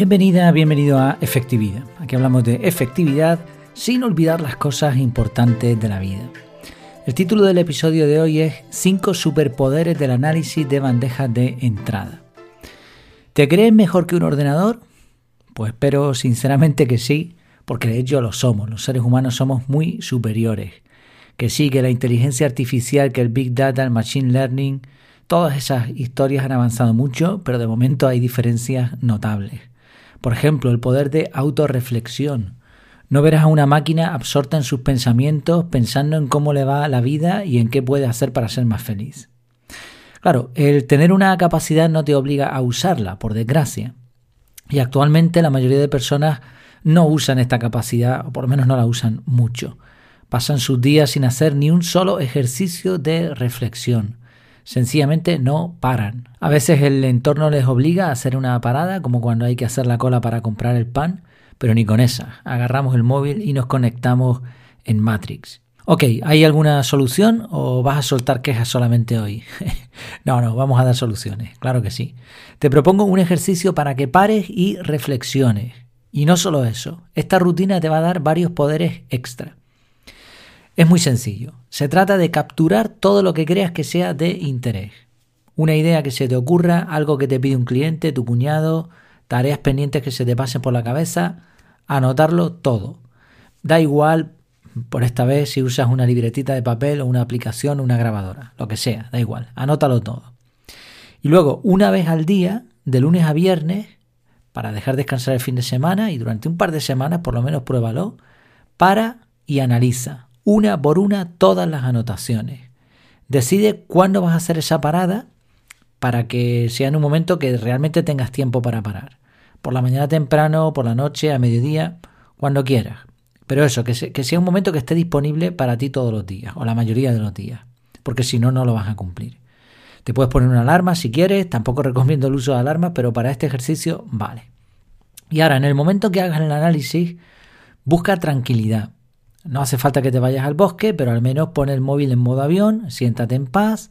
Bienvenida, bienvenido a Efectividad. Aquí hablamos de efectividad sin olvidar las cosas importantes de la vida. El título del episodio de hoy es 5 superpoderes del análisis de bandejas de entrada. ¿Te crees mejor que un ordenador? Pues espero sinceramente que sí, porque de hecho lo somos. Los seres humanos somos muy superiores. Que sí, que la inteligencia artificial, que el Big Data, el Machine Learning, todas esas historias han avanzado mucho, pero de momento hay diferencias notables. Por ejemplo, el poder de autorreflexión. No verás a una máquina absorta en sus pensamientos, pensando en cómo le va la vida y en qué puede hacer para ser más feliz. Claro, el tener una capacidad no te obliga a usarla, por desgracia. Y actualmente la mayoría de personas no usan esta capacidad, o por lo menos no la usan mucho. Pasan sus días sin hacer ni un solo ejercicio de reflexión sencillamente no paran. A veces el entorno les obliga a hacer una parada, como cuando hay que hacer la cola para comprar el pan, pero ni con esa. Agarramos el móvil y nos conectamos en Matrix. Ok, ¿hay alguna solución o vas a soltar quejas solamente hoy? no, no, vamos a dar soluciones, claro que sí. Te propongo un ejercicio para que pares y reflexiones. Y no solo eso, esta rutina te va a dar varios poderes extra. Es muy sencillo. Se trata de capturar todo lo que creas que sea de interés. Una idea que se te ocurra, algo que te pide un cliente, tu cuñado, tareas pendientes que se te pasen por la cabeza, anotarlo todo. Da igual por esta vez si usas una libretita de papel o una aplicación o una grabadora, lo que sea, da igual, anótalo todo. Y luego, una vez al día, de lunes a viernes, para dejar descansar el fin de semana y durante un par de semanas por lo menos pruébalo, para y analiza una por una todas las anotaciones. Decide cuándo vas a hacer esa parada para que sea en un momento que realmente tengas tiempo para parar. Por la mañana temprano, por la noche, a mediodía, cuando quieras. Pero eso, que, sea un momento que esté disponible para ti todos los días, o la mayoría de los días, porque si no, no lo vas a cumplir. Te puedes poner una alarma si quieres, tampoco recomiendo el uso de alarmas, pero para este ejercicio vale. Y ahora, en el momento que hagas el análisis, busca tranquilidad. No hace falta que te vayas al bosque, pero al menos pon el móvil en modo avión, siéntate en paz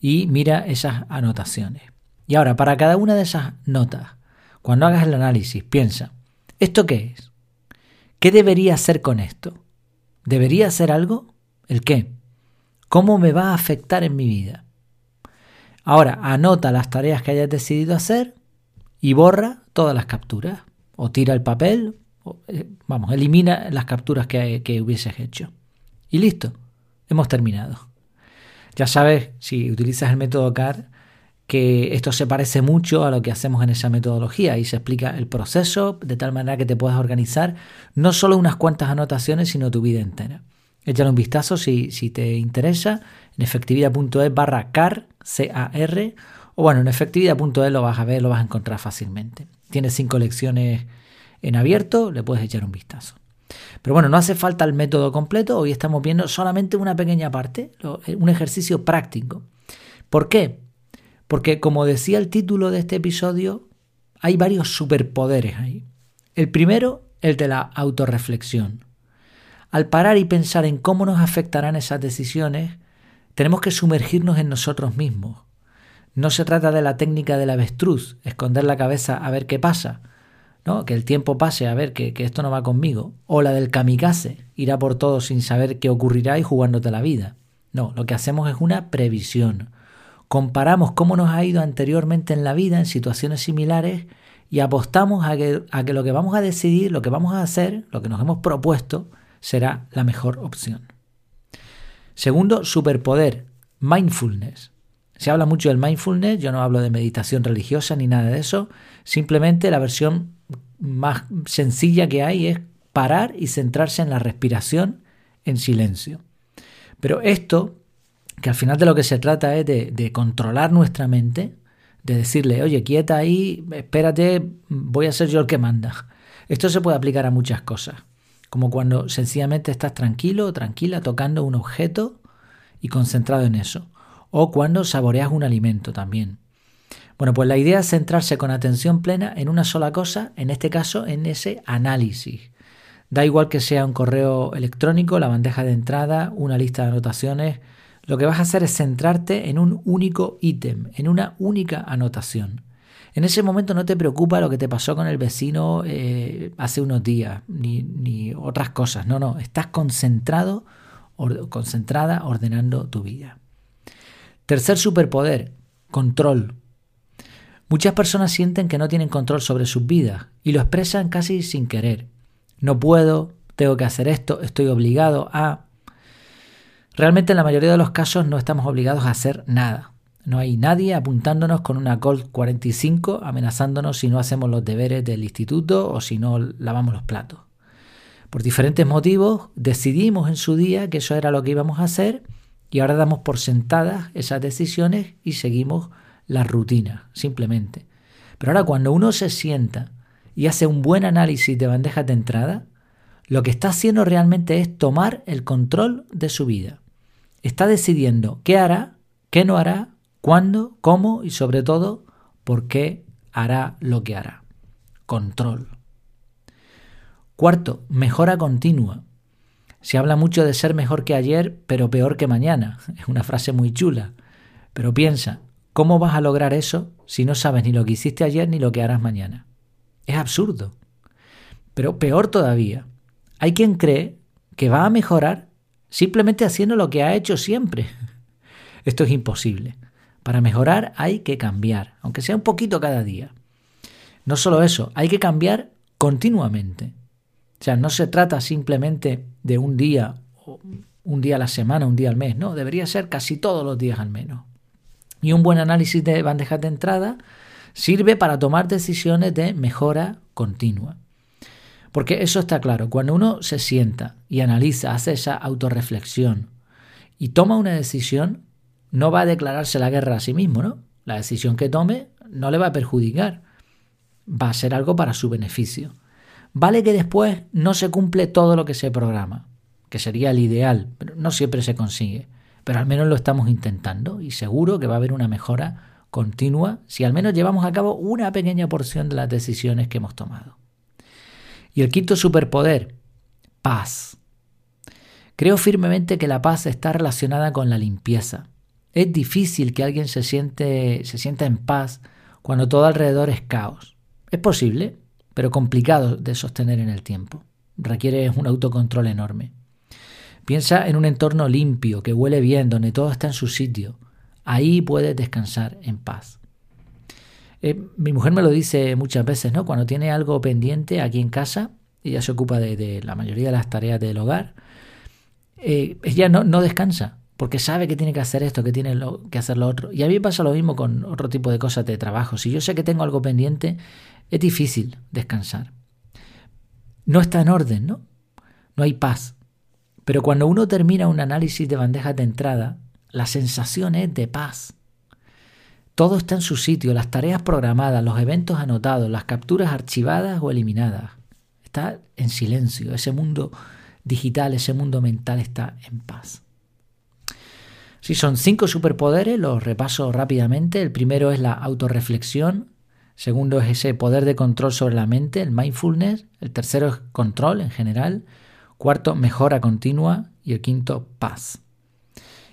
y mira esas anotaciones. Y ahora, para cada una de esas notas, cuando hagas el análisis, piensa, ¿esto qué es? ¿Qué debería hacer con esto? ¿Debería hacer algo? ¿El qué? ¿Cómo me va a afectar en mi vida? Ahora, anota las tareas que hayas decidido hacer y borra todas las capturas. O tira el papel vamos, elimina las capturas que, que hubieses hecho. Y listo, hemos terminado. Ya sabes, si utilizas el método CAR, que esto se parece mucho a lo que hacemos en esa metodología y se explica el proceso de tal manera que te puedas organizar no solo unas cuantas anotaciones, sino tu vida entera. Échale un vistazo si, si te interesa en efectividad.es barra CAR, C-A-R, o bueno, en efectividad.es lo vas a ver, lo vas a encontrar fácilmente. Tiene cinco lecciones en abierto, le puedes echar un vistazo. Pero bueno, no hace falta el método completo, hoy estamos viendo solamente una pequeña parte, eh, un ejercicio práctico. ¿Por qué? Porque como decía el título de este episodio, hay varios superpoderes ahí. El primero, el de la autorreflexión. Al parar y pensar en cómo nos afectarán esas decisiones, tenemos que sumergirnos en nosotros mismos. No se trata de la técnica del avestruz, esconder la cabeza a ver qué pasa, que el tiempo pase a ver que, que, esto no va conmigo. O la del kamikaze, irá por todo sin saber qué ocurrirá y jugándote la vida. No, lo que hacemos es una previsión. Comparamos cómo nos ha ido anteriormente en la vida en situaciones similares y apostamos a que, a que lo que vamos a decidir, lo que vamos a hacer, lo que nos hemos propuesto, será la mejor opción. Segundo, superpoder, mindfulness. Se habla mucho del mindfulness, yo no hablo de meditación religiosa ni nada de eso, simplemente la versión más sencilla que hay es parar y centrarse en la respiración en silencio. Pero esto, que al final de lo que se trata es de, controlar nuestra mente, de decirle, oye, quieta ahí, espérate, voy a ser yo el que manda. Esto se puede aplicar a muchas cosas, como cuando sencillamente estás tranquilo o tranquila tocando un objeto y concentrado en eso, o cuando saboreas un alimento también. Bueno, pues la idea es centrarse con atención plena en una sola cosa, en este caso en ese análisis. Da igual que sea un correo electrónico, la bandeja de entrada, una lista de anotaciones, lo que vas a hacer es centrarte en un único ítem, en una única anotación. En ese momento no te preocupa lo que te pasó con el vecino eh, hace unos días, ni, ni, otras cosas. No, no, estás concentrado, concentrada ordenando tu vida. Tercer superpoder, control. Muchas personas sienten que no tienen control sobre sus vidas y lo expresan casi sin querer. No puedo, tengo que hacer esto, estoy obligado a... Realmente en la mayoría de los casos no estamos obligados a hacer nada. No hay nadie apuntándonos con una Colt 45 amenazándonos si no hacemos los deberes del instituto o si no lavamos los platos. Por diferentes motivos decidimos en su día que eso era lo que íbamos a hacer y ahora damos por sentadas esas decisiones y seguimos la rutina, simplemente. Pero ahora cuando uno se sienta y hace un buen análisis de bandejas de entrada, lo que está haciendo realmente es tomar el control de su vida. Está decidiendo qué hará, qué no hará, cuándo, cómo y sobre todo por qué hará lo que hará. Control. Cuarto, mejora continua. Se habla mucho de ser mejor que ayer, pero peor que mañana. Es una frase muy chula. Pero piensa, ¿cómo vas a lograr eso si no sabes ni lo que hiciste ayer ni lo que harás mañana? Es absurdo. Pero peor todavía, hay quien cree que va a mejorar simplemente haciendo lo que ha hecho siempre. Esto es imposible. Para mejorar hay que cambiar, aunque sea un poquito cada día. No solo eso, hay que cambiar continuamente. O sea, no se trata simplemente de un día, un día a la semana, un día al mes, no, debería ser casi todos los días al menos. Y un buen análisis de bandejas de entrada sirve para tomar decisiones de mejora continua. Porque eso está claro, cuando uno se sienta y analiza, hace esa autorreflexión y toma una decisión, no va a declararse la guerra a sí mismo, ¿no? La decisión que tome no le va a perjudicar, va a ser algo para su beneficio. Vale que después no se cumple todo lo que se programa, que sería el ideal, pero no siempre se consigue. Pero al menos lo estamos intentando y seguro que va a haber una mejora continua si al menos llevamos a cabo una pequeña porción de las decisiones que hemos tomado. Y el quinto superpoder, paz. Creo firmemente que la paz está relacionada con la limpieza. Es difícil que alguien se, siente, se sienta en paz cuando todo alrededor es caos. Es posible, pero complicado de sostener en el tiempo. Requiere un autocontrol enorme. Piensa en un entorno limpio, que huele bien, donde todo está en su sitio. Ahí puedes descansar en paz. Eh, mi mujer me lo dice muchas veces, ¿no? Cuando tiene algo pendiente aquí en casa, ella se ocupa de, la mayoría de las tareas del hogar, eh, ella no, descansa, porque sabe que tiene que hacer esto, que tiene que hacer lo otro. Y a mí pasa lo mismo con otro tipo de cosas de trabajo. Si yo sé que tengo algo pendiente, es difícil descansar. No está en orden, ¿no? No hay paz. Pero cuando uno termina un análisis de bandejas de entrada, la sensación es de paz. Todo está en su sitio, las tareas programadas, los eventos anotados, las capturas archivadas o eliminadas. Está en silencio, ese mundo digital, ese mundo mental está en paz. Si son cinco superpoderes, los repaso rápidamente. El primero es la autorreflexión, Segundo es ese poder de control sobre la mente, el mindfulness. El tercero es control en general. Cuarto, mejora continua. Y el quinto, paz.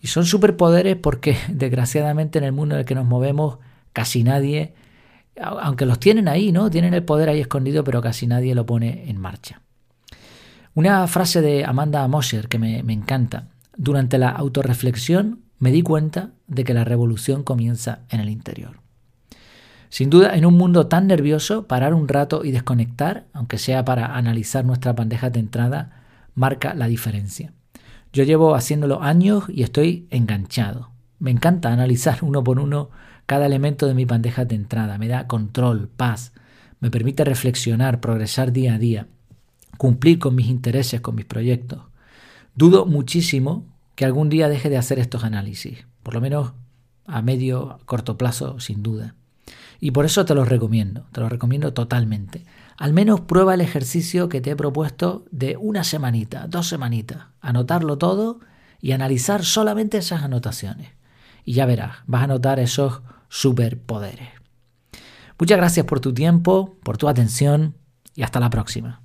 Y son superpoderes porque desgraciadamente en el mundo en el que nos movemos casi nadie, aunque los tienen ahí, ¿no? Tienen el poder ahí escondido, pero casi nadie lo pone en marcha. Una frase de Amanda Mosher que me, me encanta. Durante la autorreflexión me di cuenta de que la revolución comienza en el interior. Sin duda, en un mundo tan nervioso, parar un rato y desconectar, aunque sea para analizar nuestras bandejas de entrada, marca la diferencia. Yo llevo haciéndolo años y estoy enganchado. Me encanta analizar uno por uno cada elemento de mi bandeja de entrada. Me da control, paz, me permite reflexionar, progresar día a día, cumplir con mis intereses, con mis proyectos. Dudo muchísimo que algún día deje de hacer estos análisis, por lo menos a medio, corto plazo, sin duda. Y por eso te lo recomiendo, te lo recomiendo totalmente. Al menos prueba el ejercicio que te he propuesto de una semanita, dos semanitas, anotarlo todo y analizar solamente esas anotaciones. Y ya verás, vas a notar esos superpoderes. Muchas gracias por tu tiempo, por tu atención y hasta la próxima.